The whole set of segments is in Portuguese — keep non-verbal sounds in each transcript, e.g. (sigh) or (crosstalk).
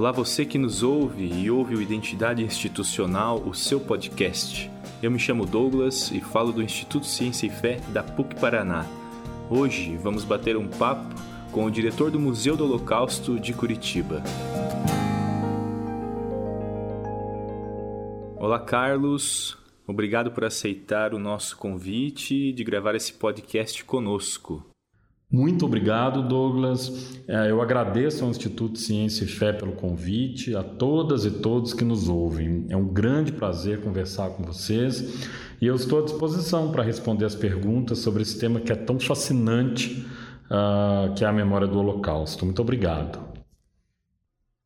Olá, você que nos ouve e ouve o Identidade Institucional, o seu podcast. Eu me chamo Douglas e falo do Instituto Ciência e Fé da PUC Paraná. Hoje vamos bater um papo com o diretor do Museu do Holocausto de Curitiba. Olá, Carlos. Obrigado por aceitar o nosso convite de gravar esse podcast conosco. Muito obrigado, Douglas. É, eu agradeço ao Instituto Ciência e Fé pelo convite, a todas e todos que nos ouvem. É um grande prazer conversar com vocês e eu estou à disposição para responder as perguntas sobre esse tema que é tão fascinante, uh, que é a memória do Holocausto. Muito obrigado.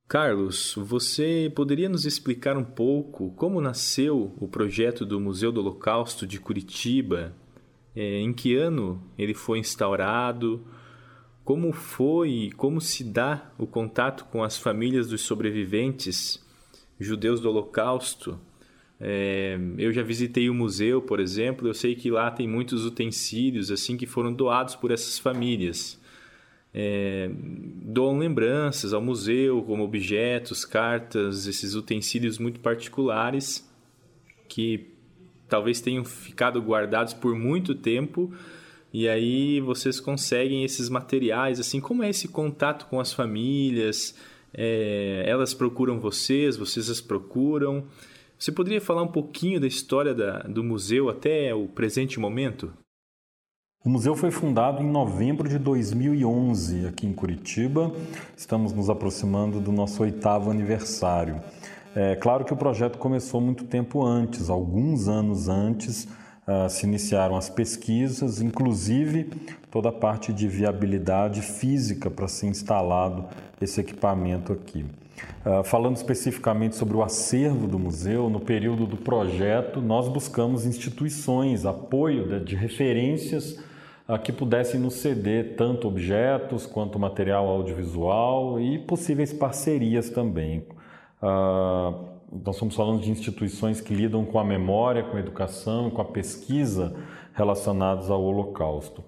Carlos, você poderia nos explicar um pouco como nasceu o projeto do Museu do Holocausto de Curitiba? É, em que ano ele foi instaurado? Como foi, como se dá o contato com as famílias dos sobreviventes judeus do Holocausto? É, eu já visitei o museu, por exemplo, eu sei que lá tem muitos utensílios assim que foram doados por essas famílias é, doam lembranças ao museu, como objetos, cartas, esses utensílios muito particulares que talvez tenham ficado guardados por muito tempo e aí vocês conseguem esses materiais, assim, como é esse contato com as famílias? É, elas procuram vocês, vocês as procuram. Você poderia falar um pouquinho da história da, do museu até o presente momento? O museu foi fundado em novembro de 2011 aqui em Curitiba. Estamos nos aproximando do nosso oitavo aniversário. É claro que o projeto começou muito tempo antes, alguns anos antes. Uh, se iniciaram as pesquisas, inclusive toda a parte de viabilidade física para ser instalado esse equipamento aqui. Uh, falando especificamente sobre o acervo do museu, no período do projeto, nós buscamos instituições, apoio de, de referências que pudessem nos ceder tanto objetos quanto material audiovisual e possíveis parcerias também. Ah, nós estamos falando de instituições que lidam com a memória, com a educação, com a pesquisa relacionados ao Holocausto.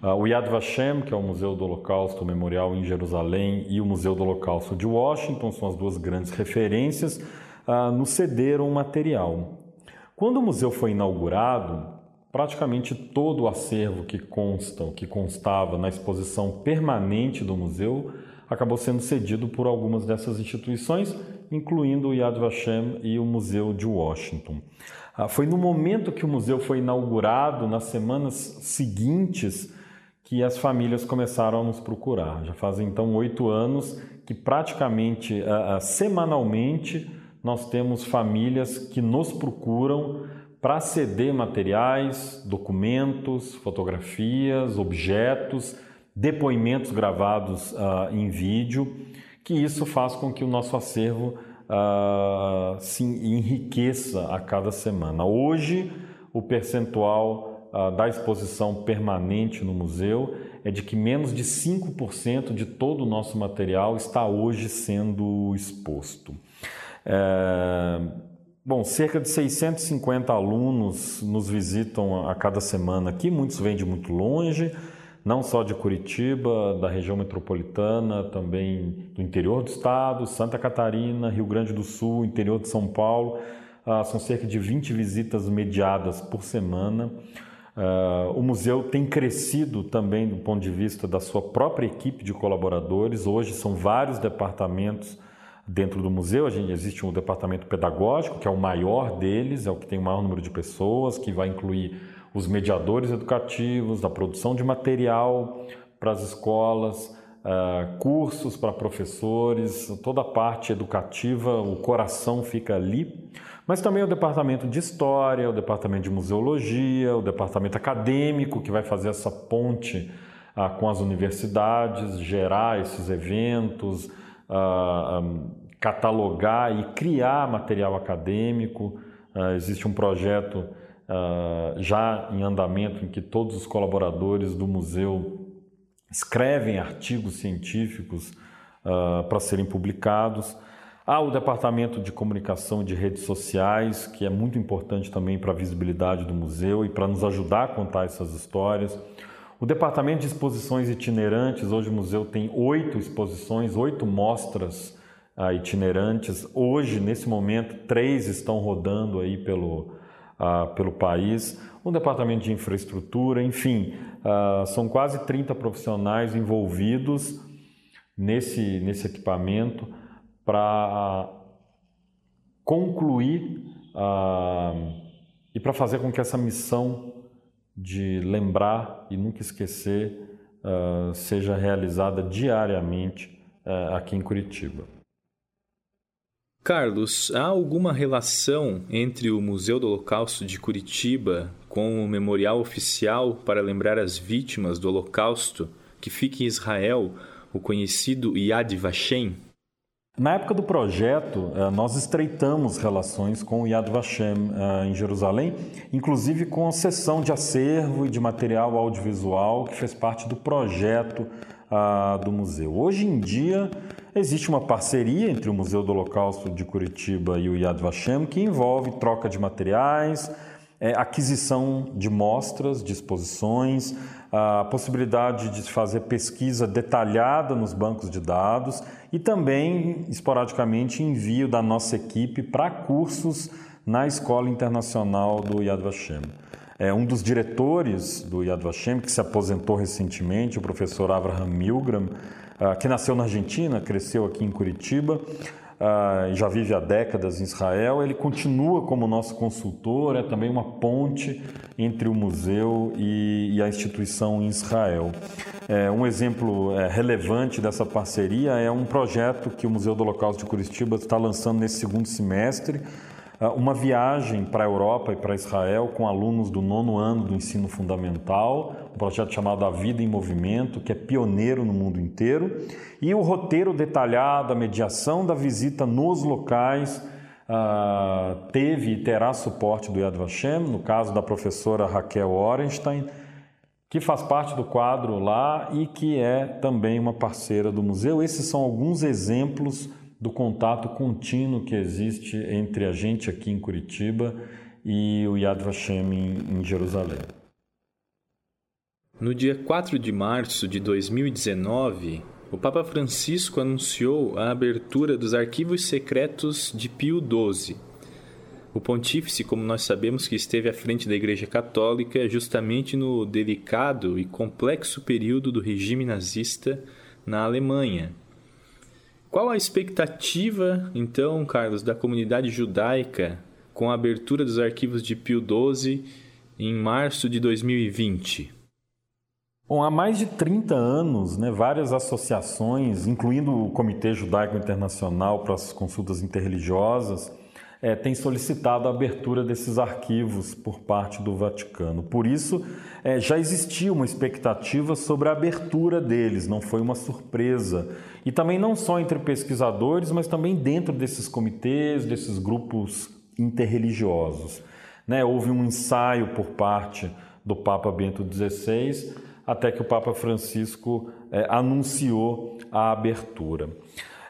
Ah, o Yad Vashem, que é o Museu do Holocausto Memorial em Jerusalém, e o Museu do Holocausto de Washington, são as duas grandes referências, ah, nos cederam material. Quando o museu foi inaugurado, praticamente todo o acervo que consta, que constava na exposição permanente do museu, acabou sendo cedido por algumas dessas instituições, incluindo o Yad Vashem e o Museu de Washington. Ah, foi no momento que o museu foi inaugurado, nas semanas seguintes, que as famílias começaram a nos procurar. Já fazem então oito anos que praticamente uh, semanalmente nós temos famílias que nos procuram para ceder materiais, documentos, fotografias, objetos, depoimentos gravados uh, em vídeo, que isso faz com que o nosso acervo uh, se enriqueça a cada semana. Hoje, o percentual uh, da exposição permanente no museu é de que menos de 5% de todo o nosso material está hoje sendo exposto. É Bom, cerca de 650 alunos nos visitam a cada semana aqui, muitos vêm de muito longe, não só de Curitiba, da região metropolitana, também do interior do estado, Santa Catarina, Rio Grande do Sul, interior de São Paulo. Ah, são cerca de 20 visitas mediadas por semana. Ah, o museu tem crescido também do ponto de vista da sua própria equipe de colaboradores. Hoje são vários departamentos Dentro do museu, a gente, existe um departamento pedagógico, que é o maior deles, é o que tem o maior número de pessoas, que vai incluir os mediadores educativos, da produção de material para as escolas, uh, cursos para professores, toda a parte educativa, o coração fica ali. Mas também o departamento de história, o departamento de museologia, o departamento acadêmico, que vai fazer essa ponte uh, com as universidades, gerar esses eventos. Uh, um, catalogar e criar material acadêmico. Existe um projeto uh, já em andamento em que todos os colaboradores do museu escrevem artigos científicos uh, para serem publicados. Há o departamento de comunicação de redes sociais, que é muito importante também para a visibilidade do museu e para nos ajudar a contar essas histórias. O departamento de exposições itinerantes, hoje o museu tem oito exposições, oito mostras uh, itinerantes. Hoje, nesse momento, três estão rodando aí pelo, uh, pelo país. Um departamento de infraestrutura, enfim, uh, são quase 30 profissionais envolvidos nesse, nesse equipamento para concluir e para fazer com que essa missão de lembrar e nunca esquecer seja realizada diariamente aqui em Curitiba. Carlos, há alguma relação entre o Museu do Holocausto de Curitiba com o memorial oficial para lembrar as vítimas do Holocausto que fica em Israel, o conhecido Yad Vashem? Na época do projeto, eh, nós estreitamos relações com o Yad Vashem eh, em Jerusalém, inclusive com a seção de acervo e de material audiovisual que fez parte do projeto ah, do museu. Hoje em dia, Existe uma parceria entre o Museu do Holocausto de Curitiba e o Yad Vashem que envolve troca de materiais, é, aquisição de mostras, de exposições, a possibilidade de fazer pesquisa detalhada nos bancos de dados e também, esporadicamente, envio da nossa equipe para cursos na Escola Internacional do Yad Vashem. É, um dos diretores do Yad Vashem, que se aposentou recentemente, o professor Abraham Milgram, que nasceu na Argentina, cresceu aqui em Curitiba, Uh, já vive há décadas em Israel. Ele continua como nosso consultor, é também uma ponte entre o museu e, a instituição em Israel. É, um exemplo é, relevante dessa parceria é um projeto que o Museu do Holocausto de Curitiba está lançando nesse segundo semestre, ah, uma viagem para a Europa e para Israel com alunos do nono ano do ensino fundamental, um projeto chamado A Vida em Movimento, que é pioneiro no mundo inteiro, e o roteiro detalhado, a mediação da visita nos locais. Uh, teve e terá suporte do Yad Vashem, no caso da professora Raquel Orenstein, que faz parte do quadro lá e que é também uma parceira do museu. Esses são alguns exemplos do contato contínuo que existe entre a gente aqui em Curitiba e o Yad Vashem em, em Jerusalém. No dia 4 de março de 2019, o Papa Francisco anunciou a abertura dos arquivos secretos de Pio XII. O pontífice, como nós sabemos, que esteve à frente da Igreja Católica justamente no delicado e complexo período do regime nazista na Alemanha, qual a expectativa, então, Carlos, da comunidade judaica com a abertura dos arquivos de Pio XII em março de 2020? Bom, há mais de 30 anos, né, várias associações, incluindo o Comitê Judaico Internacional para as Consultas Interreligiosas, é, têm solicitado a abertura desses arquivos por parte do Vaticano. Por isso, é, já existia uma expectativa sobre a abertura deles, não foi uma surpresa. E também não só entre pesquisadores, mas também dentro desses comitês, desses grupos interreligiosos. Né? Houve um ensaio por parte do Papa Bento XVI, até que o Papa Francisco é, anunciou a abertura.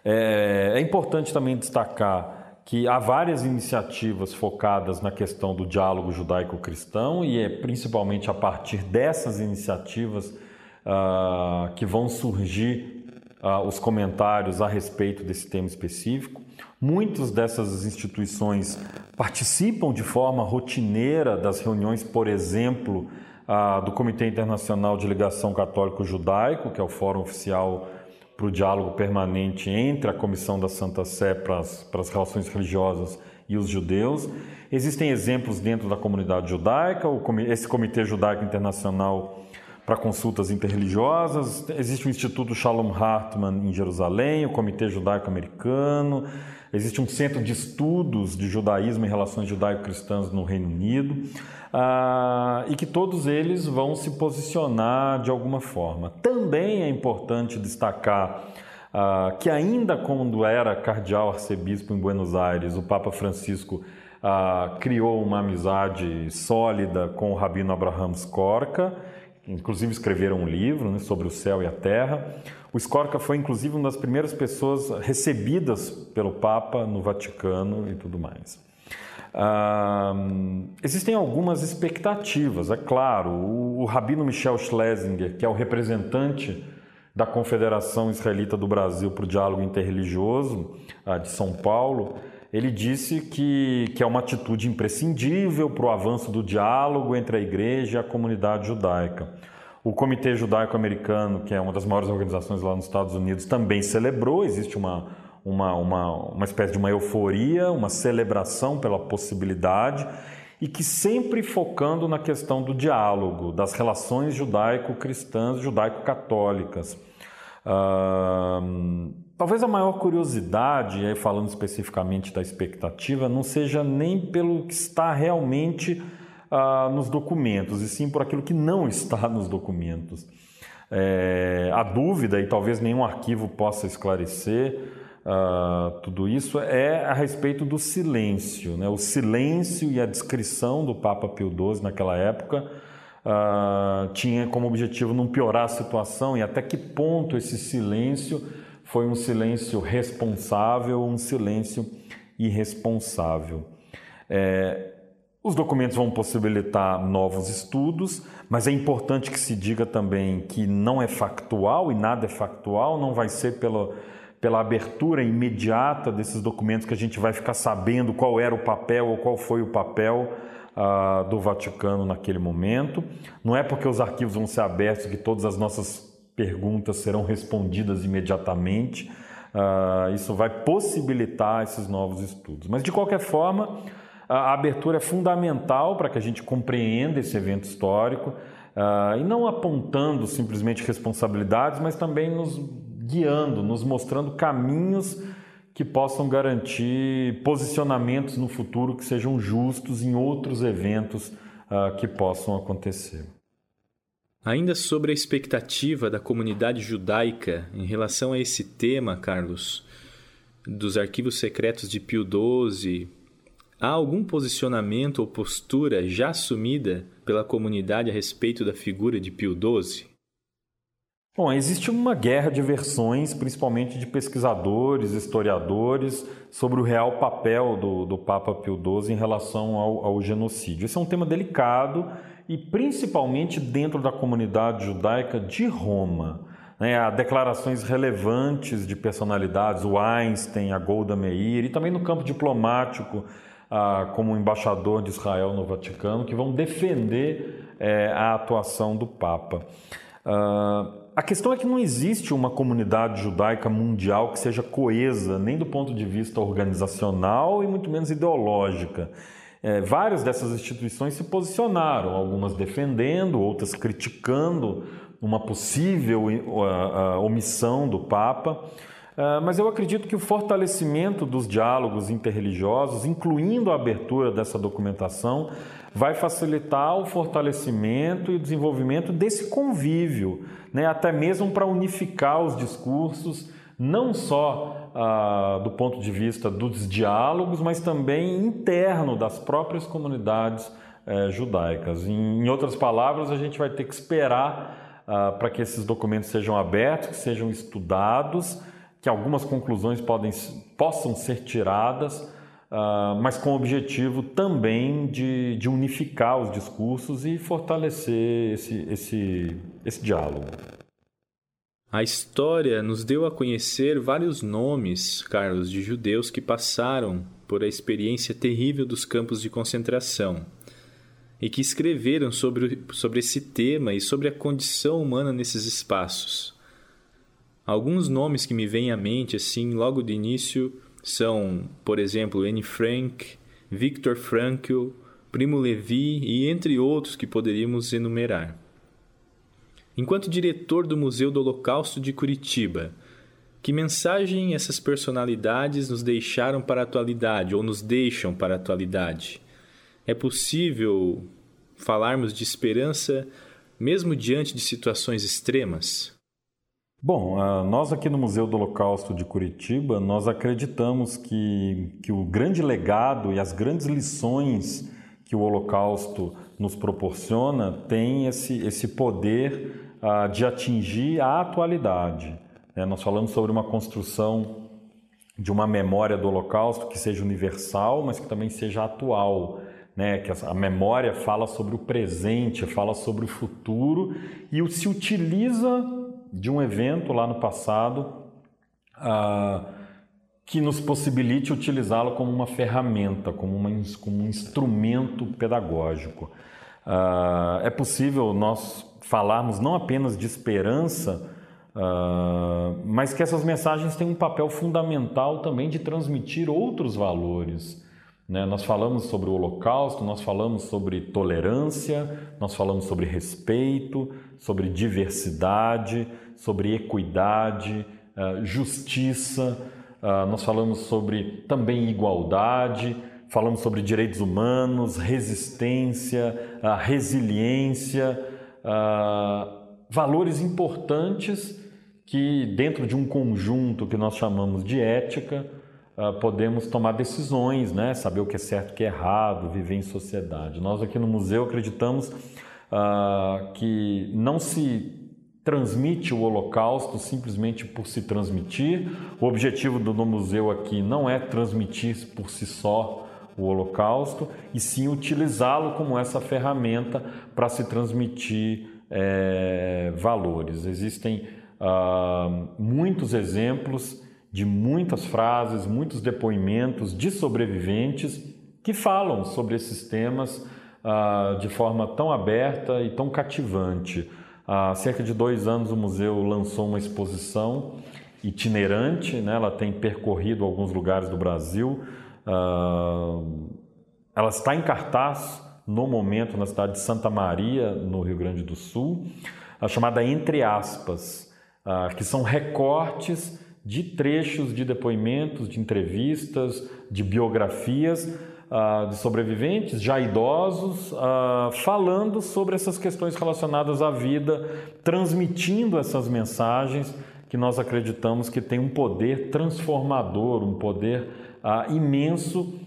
É, é importante também destacar que há várias iniciativas focadas na questão do diálogo judaico-cristão e é principalmente a partir dessas iniciativas uh, que vão surgir uh, os comentários a respeito desse tema específico. Muitas dessas instituições participam de forma rotineira das reuniões, por exemplo, uh, do Comitê Internacional de Ligação Católico-Judaico, que é o fórum oficial para o diálogo permanente entre a Comissão da Santa Sé para as, para as relações religiosas e os judeus. Existem exemplos dentro da comunidade judaica, esse Comitê Judaico Internacional para Consultas Interreligiosas, existe o Instituto Shalom Hartman em Jerusalém, o Comitê Judaico Americano, existe um centro de estudos de judaísmo e relações judaico-cristãs no Reino Unido. Ah, e que todos eles vão se posicionar de alguma forma. Também é importante destacar ah, que, ainda quando era cardeal arcebispo em Buenos Aires, o Papa Francisco ah, criou uma amizade sólida com o rabino Abraham Skorka, inclusive escreveram um livro né, sobre o céu e a terra. O Skorka foi, inclusive, uma das primeiras pessoas recebidas pelo Papa no Vaticano e tudo mais. Ah, existem algumas expectativas, é claro. O, o Rabino Michel Schlesinger, que é o representante da Confederação Israelita do Brasil para o Diálogo Interreligioso, de São Paulo, ele disse que, que é uma atitude imprescindível para o avanço do diálogo entre a igreja e a comunidade judaica. O Comitê Judaico Americano, que é uma das maiores organizações lá nos Estados Unidos, também celebrou, existe uma, uma, uma, uma espécie de uma euforia, uma celebração pela possibilidade, e que sempre focando na questão do diálogo, das relações judaico-cristãs, judaico-católicas. Uh, talvez a maior curiosidade, aí falando especificamente da expectativa, não seja nem pelo que está realmente uh, nos documentos, e sim por aquilo que não está (laughs) nos documentos. É, a dúvida, e talvez nenhum arquivo possa esclarecer uh, tudo isso, é a respeito do silêncio. Né? O silêncio e a descrição do Papa Pio XII naquela época uh, tinha como objetivo não piorar a situação e até que ponto esse silêncio foi um silêncio responsável um silêncio irresponsável. É, os documentos vão possibilitar novos estudos, mas é importante que se diga também que não é factual e nada é factual, não vai ser pela, pela abertura imediata desses documentos que a gente vai ficar sabendo qual era o papel ou qual foi o papel uh, do Vaticano naquele momento. Não é porque os arquivos vão ser abertos que todas as nossas perguntas serão respondidas imediatamente. Uh, isso vai possibilitar esses novos estudos. Mas, de qualquer forma, a abertura é fundamental para que a gente compreenda esse evento histórico uh, e não apontando simplesmente responsabilidades, mas também nos guiando, nos mostrando caminhos que possam garantir posicionamentos no futuro que sejam justos em outros eventos uh, que possam acontecer. Ainda sobre a expectativa da comunidade judaica em relação a esse tema, Carlos, dos arquivos secretos de Pio XII, há algum posicionamento ou postura já assumida pela comunidade a respeito da figura de Pio XII? Bom, existe uma guerra de versões, principalmente de pesquisadores, historiadores, sobre o real papel do, do Papa Pio XII em relação ao, ao genocídio. Esse é um tema delicado e principalmente dentro da comunidade judaica de Roma. Né? Há declarações relevantes de personalidades, o Einstein, a Golda Meir, e também no campo diplomático, ah, como embaixador de Israel no Vaticano, que vão defender eh, a atuação do Papa. Ah, a questão é que não existe uma comunidade judaica mundial que seja coesa, nem do ponto de vista organizacional e muito menos ideológica. É, várias dessas instituições se posicionaram, algumas defendendo, outras criticando uma possível uh, uh, omissão do Papa. Uh, mas eu acredito que o fortalecimento dos diálogos interreligiosos, incluindo a abertura dessa documentação, vai facilitar o fortalecimento e o desenvolvimento desse convívio, né? até mesmo para unificar os discursos, não só ah, do ponto de vista dos diálogos, mas também interno das próprias comunidades eh, judaicas. Em, em, outras palavras, a gente vai ter que esperar ah, para que esses documentos sejam abertos, que sejam estudados, que algumas conclusões podem, possam ser tiradas Uh, mas com o objetivo também de, de, unificar os discursos e fortalecer esse, esse, esse diálogo. A história nos deu a conhecer vários nomes, Carlos, de judeus que passaram por a experiência terrível dos campos de concentração e que escreveram sobre, sobre esse tema e sobre a condição humana nesses espaços. Alguns nomes que me vêm à mente, assim, logo de início, são, por exemplo, Anne Frank, Viktor Frankl, Primo Levi e entre outros que poderíamos enumerar. Enquanto diretor do Museu do Holocausto de Curitiba, que mensagem essas personalidades nos deixaram para a atualidade ou nos deixam para a atualidade? É possível falarmos de esperança mesmo diante de situações extremas? Bom, ah, nós aqui no Museu do Holocausto de Curitiba, nós acreditamos que, que o grande legado e as grandes lições que o Holocausto nos proporciona tem esse, esse poder de atingir a atualidade. É, nós falamos sobre uma construção de uma memória do Holocausto que seja universal, mas que também seja atual. Né, que a memória fala sobre o presente, fala sobre o futuro e se utiliza de um evento lá no passado que nos possibilite utilizá-lo como uma ferramenta, como, uma, como um instrumento pedagógico. Ah, é possível nós falarmos não apenas de esperança, uh, mas que essas mensagens têm um papel fundamental também de transmitir outros valores. Né? Nós falamos sobre o Holocausto, nós falamos sobre tolerância, nós falamos sobre respeito, sobre diversidade, sobre equidade, uh, justiça, uh, nós falamos sobre também igualdade, falamos sobre direitos humanos, resistência, resiliência, valores importantes que, dentro de um conjunto que nós chamamos de ética, podemos tomar decisões, né? saber o que é certo o que é errado, viver em sociedade. Nós aqui no museu acreditamos que não se transmite o Holocausto simplesmente por se transmitir. O objetivo do museu aqui não é transmitir por si só o Holocausto, e sim utilizá-lo como essa ferramenta para se transmitir é, valores. Existem uh, muitos exemplos de muitas frases, muitos depoimentos de sobreviventes que falam sobre esses temas uh, de forma tão aberta e tão cativante. Há cerca de dois anos o museu lançou uma exposição itinerante, né? ela tem percorrido alguns lugares do Brasil. Uh, ela está em cartaz no momento na cidade de Santa Maria, no Rio Grande do Sul, a chamada Entre Aspas, ah, que são recortes de trechos de depoimentos, de entrevistas, de biografias ah, de sobreviventes, já idosos, ah, falando sobre essas questões relacionadas à vida, transmitindo essas mensagens que nós acreditamos que tem um poder transformador, um poder imenso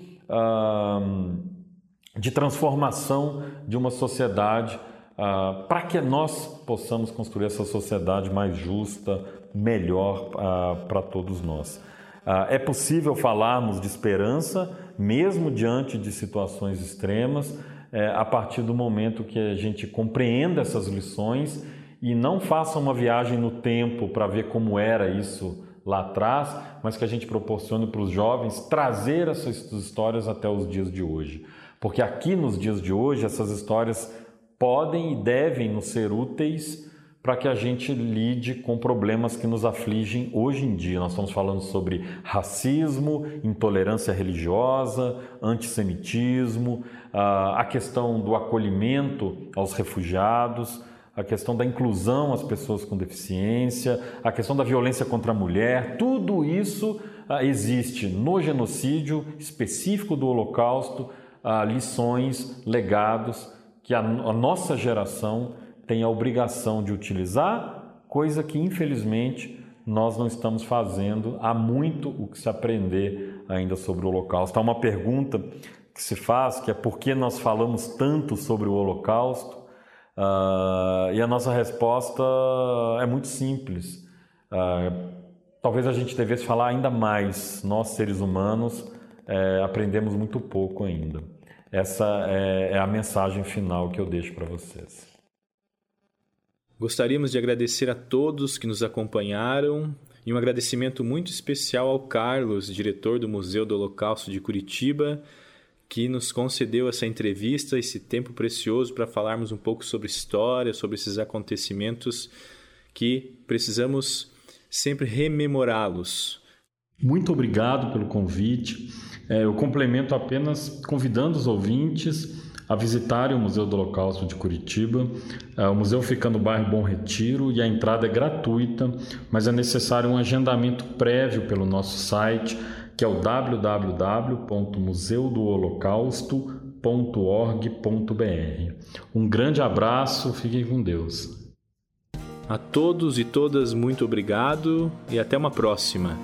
de transformação de uma sociedade ah, para que nós possamos construir essa sociedade mais justa, melhor ah, para todos nós. Ah, é possível falarmos de esperança, mesmo diante de situações extremas, é, a partir do momento que a gente compreenda essas lições e não faça uma viagem no tempo para ver como era isso lá atrás, mas que a gente proporcione para os jovens trazer essas histórias até os dias de hoje. Porque aqui nos dias de hoje essas histórias podem e devem nos ser úteis para que a gente lide com problemas que nos afligem hoje em dia. Nós estamos falando sobre racismo, intolerância religiosa, antissemitismo, a questão do acolhimento aos refugiados, a questão da inclusão às pessoas com deficiência, a questão da violência contra a mulher, tudo isso ah, existe no genocídio específico do Holocausto, ah, lições, legados que a, a nossa geração tem a obrigação de utilizar, coisa que infelizmente nós não estamos fazendo. Há muito o que se aprender ainda sobre o Holocausto. Há uma pergunta que se faz que é por que nós falamos tanto sobre o Holocausto? Uh, e a nossa resposta é muito simples. Uh, talvez a gente devesse falar ainda mais. Nós, seres humanos, é, aprendemos muito pouco ainda. Essa é, é a mensagem final que eu deixo para vocês. Gostaríamos de agradecer a todos que nos acompanharam e um agradecimento muito especial ao Carlos, diretor do Museu do Holocausto de Curitiba, que nos concedeu essa entrevista, esse tempo precioso para falarmos um pouco sobre história, sobre esses acontecimentos que precisamos sempre rememorá-los. Muito obrigado pelo convite. É, eu complemento apenas convidando os ouvintes a visitarem o Museu do Holocausto de Curitiba. É, o museu fica no bairro Bom Retiro e a entrada é gratuita, mas é necessário um agendamento prévio pelo nosso site, que é o www.museudoholocausto.org.br. Um grande abraço, fiquem com Deus. A todos e todas, muito obrigado e até uma próxima.